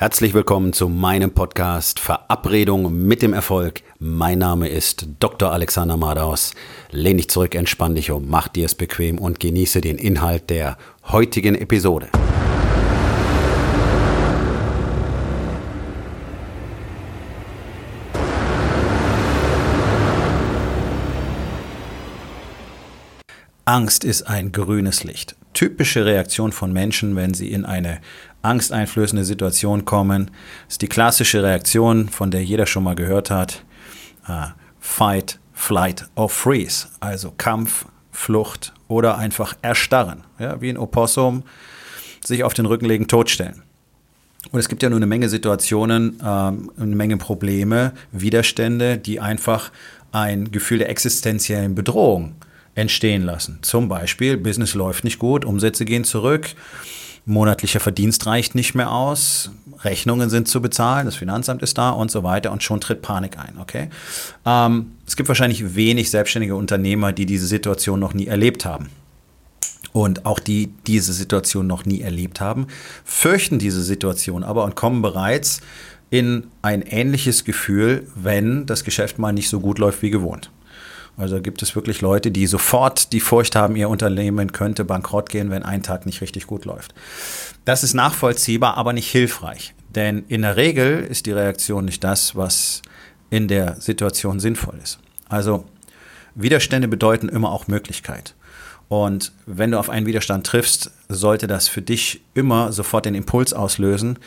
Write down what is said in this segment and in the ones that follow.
Herzlich willkommen zu meinem Podcast Verabredung mit dem Erfolg. Mein Name ist Dr. Alexander Madaus. Lehn dich zurück, entspann dich um, mach dir es bequem und genieße den Inhalt der heutigen Episode. Angst ist ein grünes Licht. Typische Reaktion von Menschen, wenn sie in eine angsteinflößende Situation kommen, ist die klassische Reaktion, von der jeder schon mal gehört hat. Uh, fight, flight or freeze. Also Kampf, Flucht oder einfach erstarren. Ja, wie ein Opossum sich auf den Rücken legen, totstellen. Und es gibt ja nur eine Menge Situationen, ähm, eine Menge Probleme, Widerstände, die einfach ein Gefühl der existenziellen Bedrohung entstehen lassen. Zum Beispiel, Business läuft nicht gut, Umsätze gehen zurück, monatlicher Verdienst reicht nicht mehr aus, Rechnungen sind zu bezahlen, das Finanzamt ist da und so weiter und schon tritt Panik ein. Okay? Ähm, es gibt wahrscheinlich wenig selbstständige Unternehmer, die diese Situation noch nie erlebt haben. Und auch die diese Situation noch nie erlebt haben, fürchten diese Situation aber und kommen bereits in ein ähnliches Gefühl, wenn das Geschäft mal nicht so gut läuft wie gewohnt. Also gibt es wirklich Leute, die sofort die Furcht haben, ihr Unternehmen könnte bankrott gehen, wenn ein Tag nicht richtig gut läuft. Das ist nachvollziehbar, aber nicht hilfreich. Denn in der Regel ist die Reaktion nicht das, was in der Situation sinnvoll ist. Also Widerstände bedeuten immer auch Möglichkeit. Und wenn du auf einen Widerstand triffst, sollte das für dich immer sofort den Impuls auslösen,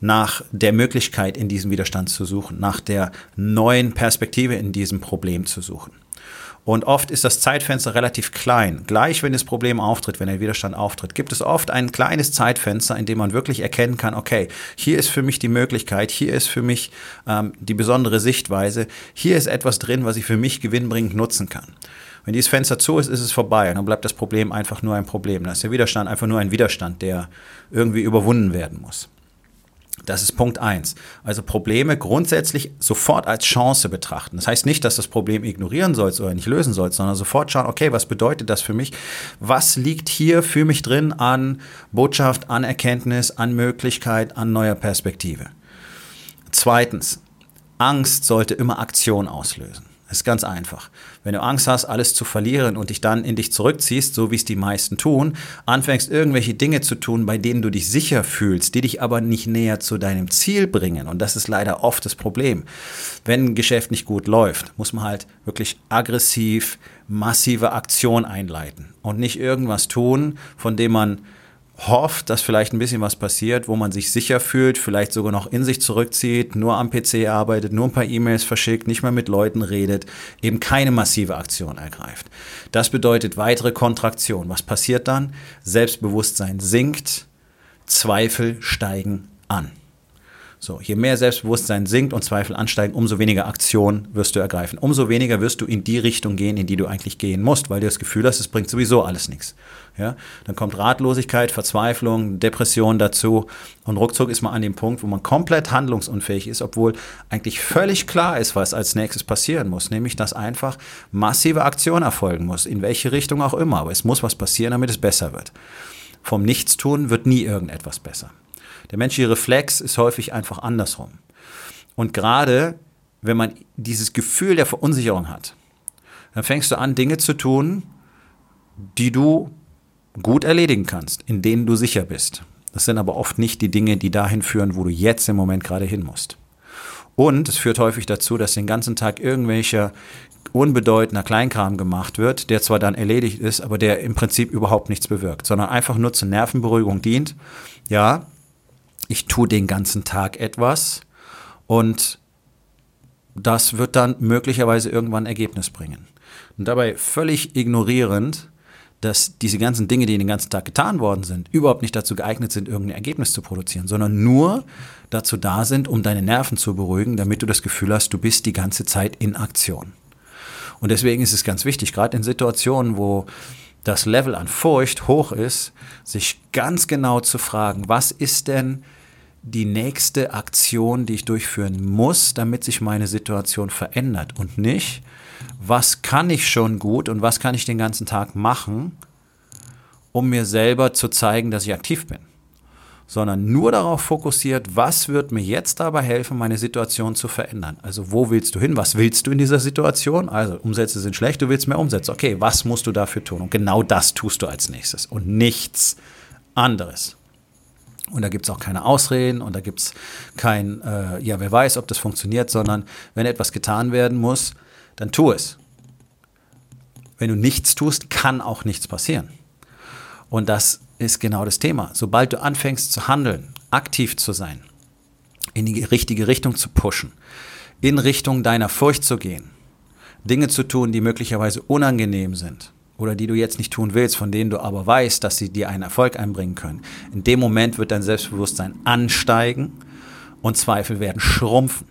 nach der Möglichkeit in diesem Widerstand zu suchen, nach der neuen Perspektive in diesem Problem zu suchen. Und oft ist das Zeitfenster relativ klein. Gleich, wenn das Problem auftritt, wenn der Widerstand auftritt, gibt es oft ein kleines Zeitfenster, in dem man wirklich erkennen kann, okay, hier ist für mich die Möglichkeit, hier ist für mich ähm, die besondere Sichtweise, hier ist etwas drin, was ich für mich gewinnbringend nutzen kann. Wenn dieses Fenster zu ist, ist es vorbei und dann bleibt das Problem einfach nur ein Problem. Dann ist der Widerstand einfach nur ein Widerstand, der irgendwie überwunden werden muss. Das ist Punkt eins. Also Probleme grundsätzlich sofort als Chance betrachten. Das heißt nicht, dass das Problem ignorieren sollst oder nicht lösen sollst, sondern sofort schauen, okay, was bedeutet das für mich? Was liegt hier für mich drin an Botschaft, an Erkenntnis, an Möglichkeit, an neuer Perspektive? Zweitens, Angst sollte immer Aktion auslösen. Das ist ganz einfach. Wenn du Angst hast, alles zu verlieren und dich dann in dich zurückziehst, so wie es die meisten tun, anfängst irgendwelche Dinge zu tun, bei denen du dich sicher fühlst, die dich aber nicht näher zu deinem Ziel bringen. Und das ist leider oft das Problem. Wenn ein Geschäft nicht gut läuft, muss man halt wirklich aggressiv, massive Aktion einleiten und nicht irgendwas tun, von dem man hofft, dass vielleicht ein bisschen was passiert, wo man sich sicher fühlt, vielleicht sogar noch in sich zurückzieht, nur am PC arbeitet, nur ein paar E-Mails verschickt, nicht mehr mit Leuten redet, eben keine massive Aktion ergreift. Das bedeutet weitere Kontraktion. Was passiert dann? Selbstbewusstsein sinkt, Zweifel steigen an. So, je mehr Selbstbewusstsein sinkt und Zweifel ansteigen, umso weniger Aktion wirst du ergreifen. Umso weniger wirst du in die Richtung gehen, in die du eigentlich gehen musst, weil du das Gefühl hast, es bringt sowieso alles nichts. Ja, dann kommt Ratlosigkeit, Verzweiflung, Depression dazu und ruckzuck ist man an dem Punkt, wo man komplett handlungsunfähig ist, obwohl eigentlich völlig klar ist, was als nächstes passieren muss, nämlich dass einfach massive Aktion erfolgen muss, in welche Richtung auch immer, aber es muss was passieren, damit es besser wird. Vom Nichtstun wird nie irgendetwas besser. Der menschliche Reflex ist häufig einfach andersrum. Und gerade wenn man dieses Gefühl der Verunsicherung hat, dann fängst du an, Dinge zu tun, die du gut erledigen kannst, in denen du sicher bist. Das sind aber oft nicht die Dinge, die dahin führen, wo du jetzt im Moment gerade hin musst. Und es führt häufig dazu, dass den ganzen Tag irgendwelcher unbedeutender Kleinkram gemacht wird, der zwar dann erledigt ist, aber der im Prinzip überhaupt nichts bewirkt, sondern einfach nur zur Nervenberuhigung dient. Ja, ich tue den ganzen Tag etwas und das wird dann möglicherweise irgendwann Ergebnis bringen. Und dabei völlig ignorierend, dass diese ganzen Dinge, die den ganzen Tag getan worden sind, überhaupt nicht dazu geeignet sind, irgendein Ergebnis zu produzieren, sondern nur dazu da sind, um deine Nerven zu beruhigen, damit du das Gefühl hast, du bist die ganze Zeit in Aktion. Und deswegen ist es ganz wichtig, gerade in Situationen, wo das Level an Furcht hoch ist, sich ganz genau zu fragen, was ist denn die nächste Aktion, die ich durchführen muss, damit sich meine Situation verändert und nicht, was kann ich schon gut und was kann ich den ganzen Tag machen, um mir selber zu zeigen, dass ich aktiv bin. sondern nur darauf fokussiert, was wird mir jetzt dabei helfen, meine Situation zu verändern. Also wo willst du hin? Was willst du in dieser Situation? Also Umsätze sind schlecht, du willst mehr Umsätze. Okay, was musst du dafür tun? Und genau das tust du als nächstes und nichts anderes. Und da gibt es auch keine Ausreden und da gibt es kein, äh, ja, wer weiß, ob das funktioniert, sondern wenn etwas getan werden muss, dann tu es. Wenn du nichts tust, kann auch nichts passieren. Und das ist genau das Thema. Sobald du anfängst zu handeln, aktiv zu sein, in die richtige Richtung zu pushen, in Richtung deiner Furcht zu gehen, Dinge zu tun, die möglicherweise unangenehm sind oder die du jetzt nicht tun willst, von denen du aber weißt, dass sie dir einen Erfolg einbringen können. In dem Moment wird dein Selbstbewusstsein ansteigen und Zweifel werden schrumpfen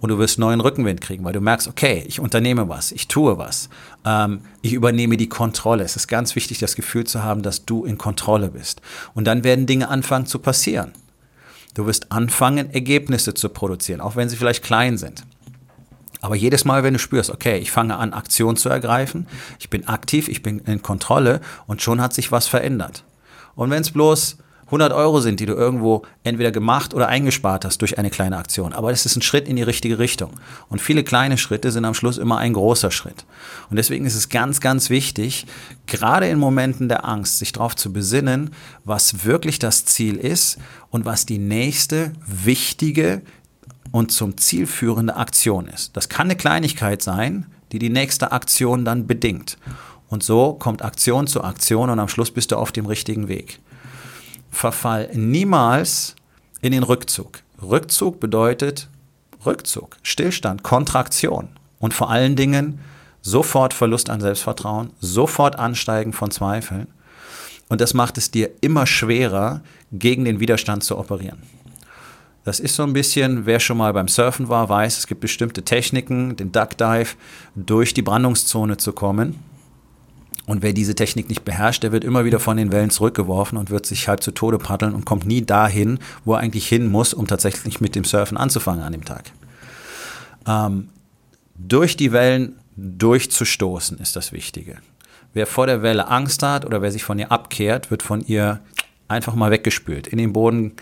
und du wirst neuen Rückenwind kriegen, weil du merkst, okay, ich unternehme was, ich tue was, ähm, ich übernehme die Kontrolle. Es ist ganz wichtig, das Gefühl zu haben, dass du in Kontrolle bist. Und dann werden Dinge anfangen zu passieren. Du wirst anfangen, Ergebnisse zu produzieren, auch wenn sie vielleicht klein sind. Aber jedes Mal, wenn du spürst, okay, ich fange an, Aktion zu ergreifen, ich bin aktiv, ich bin in Kontrolle und schon hat sich was verändert. Und wenn es bloß 100 Euro sind, die du irgendwo entweder gemacht oder eingespart hast durch eine kleine Aktion. Aber das ist ein Schritt in die richtige Richtung. Und viele kleine Schritte sind am Schluss immer ein großer Schritt. Und deswegen ist es ganz, ganz wichtig, gerade in Momenten der Angst, sich darauf zu besinnen, was wirklich das Ziel ist und was die nächste wichtige und zum Ziel führende Aktion ist. Das kann eine Kleinigkeit sein, die die nächste Aktion dann bedingt. Und so kommt Aktion zu Aktion und am Schluss bist du auf dem richtigen Weg verfall niemals in den Rückzug. Rückzug bedeutet Rückzug, Stillstand, Kontraktion und vor allen Dingen sofort Verlust an Selbstvertrauen, sofort Ansteigen von Zweifeln. Und das macht es dir immer schwerer, gegen den Widerstand zu operieren. Das ist so ein bisschen, wer schon mal beim Surfen war, weiß, es gibt bestimmte Techniken, den Duck Dive, durch die Brandungszone zu kommen. Und wer diese Technik nicht beherrscht, der wird immer wieder von den Wellen zurückgeworfen und wird sich halb zu Tode paddeln und kommt nie dahin, wo er eigentlich hin muss, um tatsächlich mit dem Surfen anzufangen an dem Tag. Ähm, durch die Wellen durchzustoßen ist das Wichtige. Wer vor der Welle Angst hat oder wer sich von ihr abkehrt, wird von ihr einfach mal weggespült, in den Boden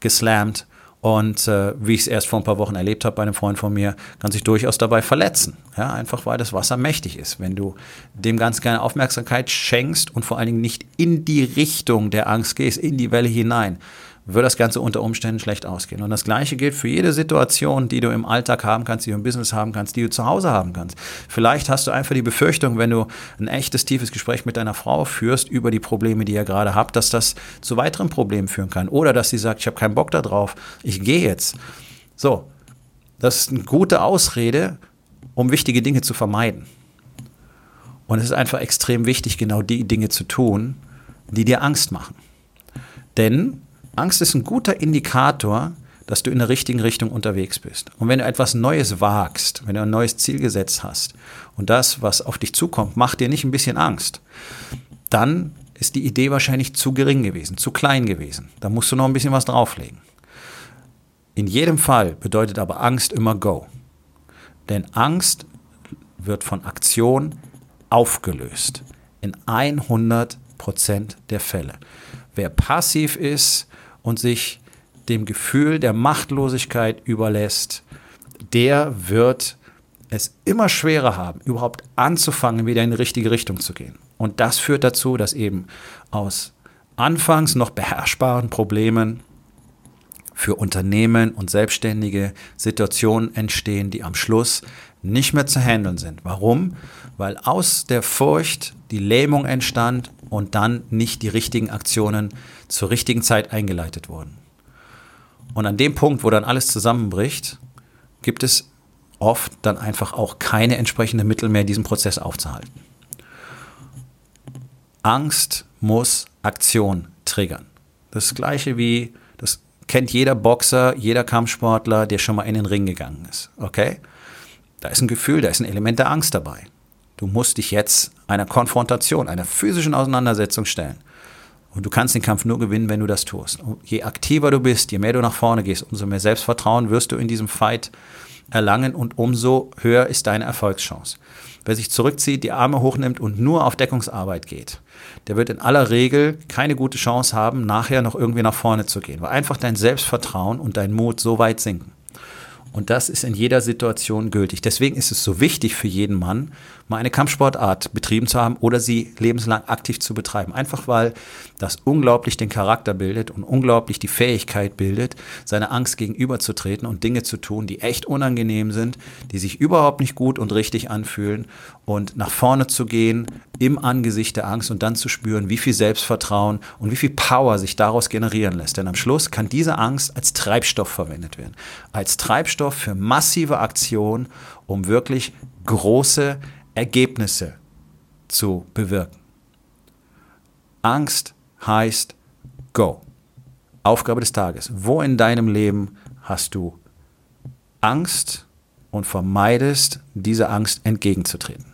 geslammt und äh, wie ich es erst vor ein paar Wochen erlebt habe bei einem Freund von mir, kann sich durchaus dabei verletzen. Ja, einfach weil das Wasser mächtig ist. Wenn du dem ganz keine Aufmerksamkeit schenkst und vor allen Dingen nicht in die Richtung der Angst gehst, in die Welle hinein, wird das Ganze unter Umständen schlecht ausgehen. Und das Gleiche gilt für jede Situation, die du im Alltag haben kannst, die du im Business haben kannst, die du zu Hause haben kannst. Vielleicht hast du einfach die Befürchtung, wenn du ein echtes, tiefes Gespräch mit deiner Frau führst über die Probleme, die ihr gerade habt, dass das zu weiteren Problemen führen kann. Oder dass sie sagt, ich habe keinen Bock darauf, ich gehe jetzt. So, das ist eine gute Ausrede, um wichtige Dinge zu vermeiden. Und es ist einfach extrem wichtig, genau die Dinge zu tun, die dir Angst machen. Denn Angst ist ein guter Indikator, dass du in der richtigen Richtung unterwegs bist. Und wenn du etwas Neues wagst, wenn du ein neues Ziel gesetzt hast und das, was auf dich zukommt, macht dir nicht ein bisschen Angst, dann ist die Idee wahrscheinlich zu gering gewesen, zu klein gewesen. Da musst du noch ein bisschen was drauflegen. In jedem Fall bedeutet aber Angst immer Go. Denn Angst wird von Aktion aufgelöst. In 100% der Fälle. Wer passiv ist, und sich dem Gefühl der Machtlosigkeit überlässt, der wird es immer schwerer haben, überhaupt anzufangen, wieder in die richtige Richtung zu gehen. Und das führt dazu, dass eben aus anfangs noch beherrschbaren Problemen für Unternehmen und Selbstständige Situationen entstehen, die am Schluss nicht mehr zu handeln sind. Warum? Weil aus der Furcht die Lähmung entstand und dann nicht die richtigen Aktionen zur richtigen Zeit eingeleitet wurden. Und an dem Punkt, wo dann alles zusammenbricht, gibt es oft dann einfach auch keine entsprechenden Mittel mehr, diesen Prozess aufzuhalten. Angst muss Aktion triggern. Das gleiche wie, das kennt jeder Boxer, jeder Kampfsportler, der schon mal in den Ring gegangen ist. Okay? Da ist ein Gefühl, da ist ein Element der Angst dabei. Du musst dich jetzt einer Konfrontation, einer physischen Auseinandersetzung stellen. Und du kannst den Kampf nur gewinnen, wenn du das tust. Und je aktiver du bist, je mehr du nach vorne gehst, umso mehr Selbstvertrauen wirst du in diesem Fight erlangen und umso höher ist deine Erfolgschance. Wer sich zurückzieht, die Arme hochnimmt und nur auf Deckungsarbeit geht, der wird in aller Regel keine gute Chance haben, nachher noch irgendwie nach vorne zu gehen, weil einfach dein Selbstvertrauen und dein Mut so weit sinken. Und das ist in jeder Situation gültig. Deswegen ist es so wichtig für jeden Mann, mal eine Kampfsportart betrieben zu haben oder sie lebenslang aktiv zu betreiben. Einfach weil das unglaublich den Charakter bildet und unglaublich die Fähigkeit bildet, seiner Angst gegenüberzutreten und Dinge zu tun, die echt unangenehm sind, die sich überhaupt nicht gut und richtig anfühlen und nach vorne zu gehen im Angesicht der Angst und dann zu spüren, wie viel Selbstvertrauen und wie viel Power sich daraus generieren lässt. Denn am Schluss kann diese Angst als Treibstoff verwendet werden. Als Treibstoff für massive Aktion, um wirklich große Ergebnisse zu bewirken. Angst heißt Go. Aufgabe des Tages. Wo in deinem Leben hast du Angst und vermeidest, dieser Angst entgegenzutreten?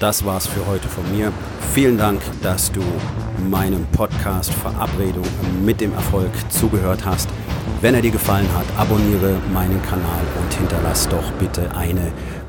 Das war's für heute von mir. Vielen Dank, dass du meinem Podcast Verabredung mit dem Erfolg zugehört hast. Wenn er dir gefallen hat, abonniere meinen Kanal und hinterlass doch bitte eine